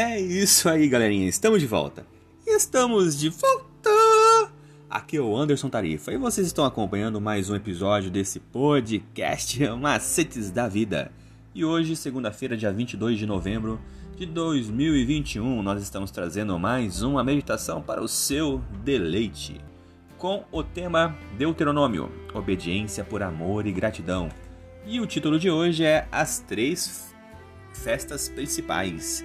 É isso aí, galerinha. Estamos de volta. Estamos de volta. Aqui é o Anderson Tarifa e vocês estão acompanhando mais um episódio desse podcast Macetes da Vida. E hoje, segunda-feira, dia 22 de novembro de 2021, nós estamos trazendo mais uma meditação para o seu deleite, com o tema Deuteronômio, obediência por amor e gratidão. E o título de hoje é As Três Festas Principais.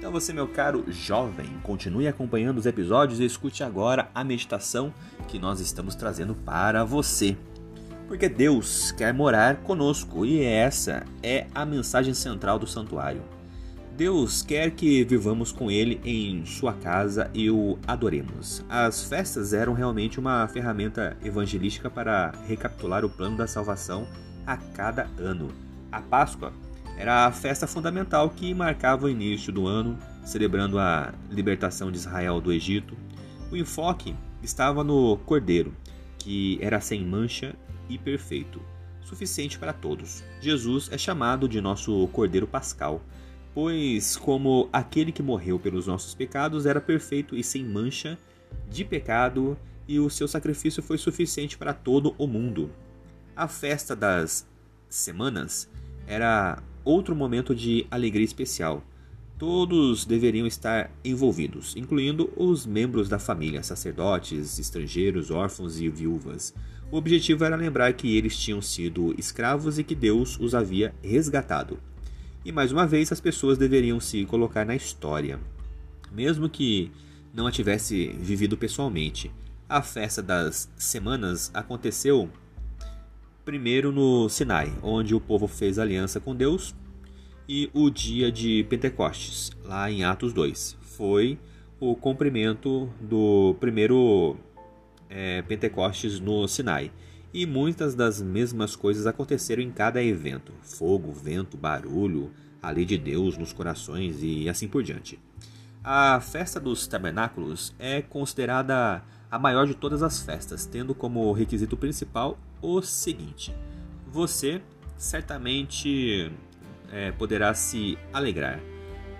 Então você, meu caro jovem, continue acompanhando os episódios e escute agora a meditação que nós estamos trazendo para você. Porque Deus quer morar conosco e essa é a mensagem central do santuário. Deus quer que vivamos com Ele em sua casa e o adoremos. As festas eram realmente uma ferramenta evangelística para recapitular o plano da salvação a cada ano. A Páscoa era a festa fundamental que marcava o início do ano, celebrando a libertação de Israel do Egito. O enfoque estava no cordeiro, que era sem mancha e perfeito, suficiente para todos. Jesus é chamado de nosso cordeiro pascal, pois, como aquele que morreu pelos nossos pecados, era perfeito e sem mancha de pecado, e o seu sacrifício foi suficiente para todo o mundo. A festa das semanas era outro momento de alegria especial. Todos deveriam estar envolvidos, incluindo os membros da família, sacerdotes, estrangeiros, órfãos e viúvas. O objetivo era lembrar que eles tinham sido escravos e que Deus os havia resgatado. E mais uma vez, as pessoas deveriam se colocar na história. Mesmo que não a tivesse vivido pessoalmente, a festa das semanas aconteceu primeiro no Sinai, onde o povo fez aliança com Deus, e o dia de Pentecostes, lá em Atos 2. Foi o cumprimento do primeiro é, Pentecostes no Sinai. E muitas das mesmas coisas aconteceram em cada evento: fogo, vento, barulho, a lei de Deus nos corações e assim por diante. A festa dos tabernáculos é considerada a maior de todas as festas, tendo como requisito principal o seguinte: você certamente é, poderá se alegrar.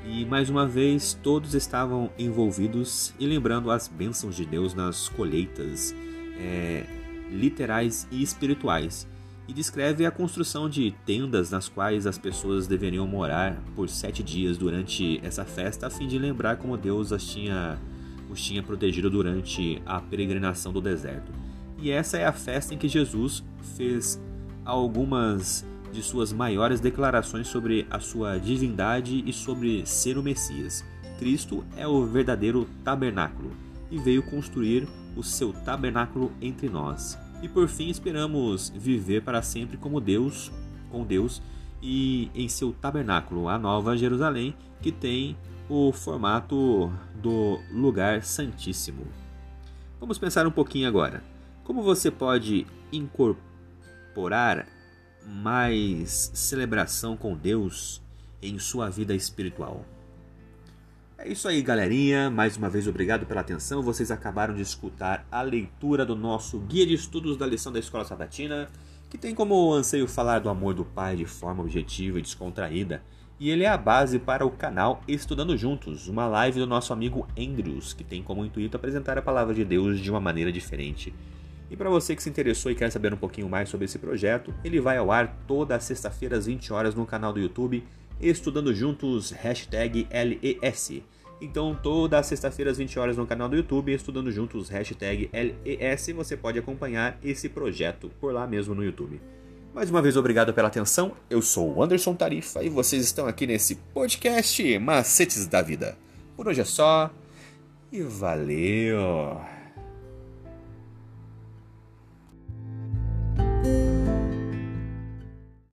E mais uma vez todos estavam envolvidos e lembrando as bênçãos de Deus nas colheitas é, literais e espirituais. E descreve a construção de tendas nas quais as pessoas deveriam morar por sete dias durante essa festa, a fim de lembrar como Deus as tinha os tinha protegido durante a peregrinação do deserto. E essa é a festa em que Jesus fez algumas de suas maiores declarações sobre a sua divindade e sobre ser o Messias. Cristo é o verdadeiro tabernáculo e veio construir o seu tabernáculo entre nós. E por fim esperamos viver para sempre como Deus, com Deus e em seu tabernáculo, a Nova Jerusalém, que tem o formato do lugar santíssimo. Vamos pensar um pouquinho agora. Como você pode incorporar mais celebração com Deus em sua vida espiritual? É isso aí, galerinha. Mais uma vez, obrigado pela atenção. Vocês acabaram de escutar a leitura do nosso Guia de Estudos da Lição da Escola Sabatina, que tem como anseio falar do amor do Pai de forma objetiva e descontraída e ele é a base para o canal Estudando Juntos, uma live do nosso amigo Andrews, que tem como intuito apresentar a palavra de Deus de uma maneira diferente. E para você que se interessou e quer saber um pouquinho mais sobre esse projeto, ele vai ao ar toda sexta-feira às 20 horas no canal do YouTube Estudando Juntos, hashtag LES. Então, toda sexta-feira às 20 horas no canal do YouTube, Estudando Juntos, hashtag LES, você pode acompanhar esse projeto por lá mesmo no YouTube. Mais uma vez, obrigado pela atenção. Eu sou o Anderson Tarifa e vocês estão aqui nesse podcast Macetes da Vida. Por hoje é só e valeu!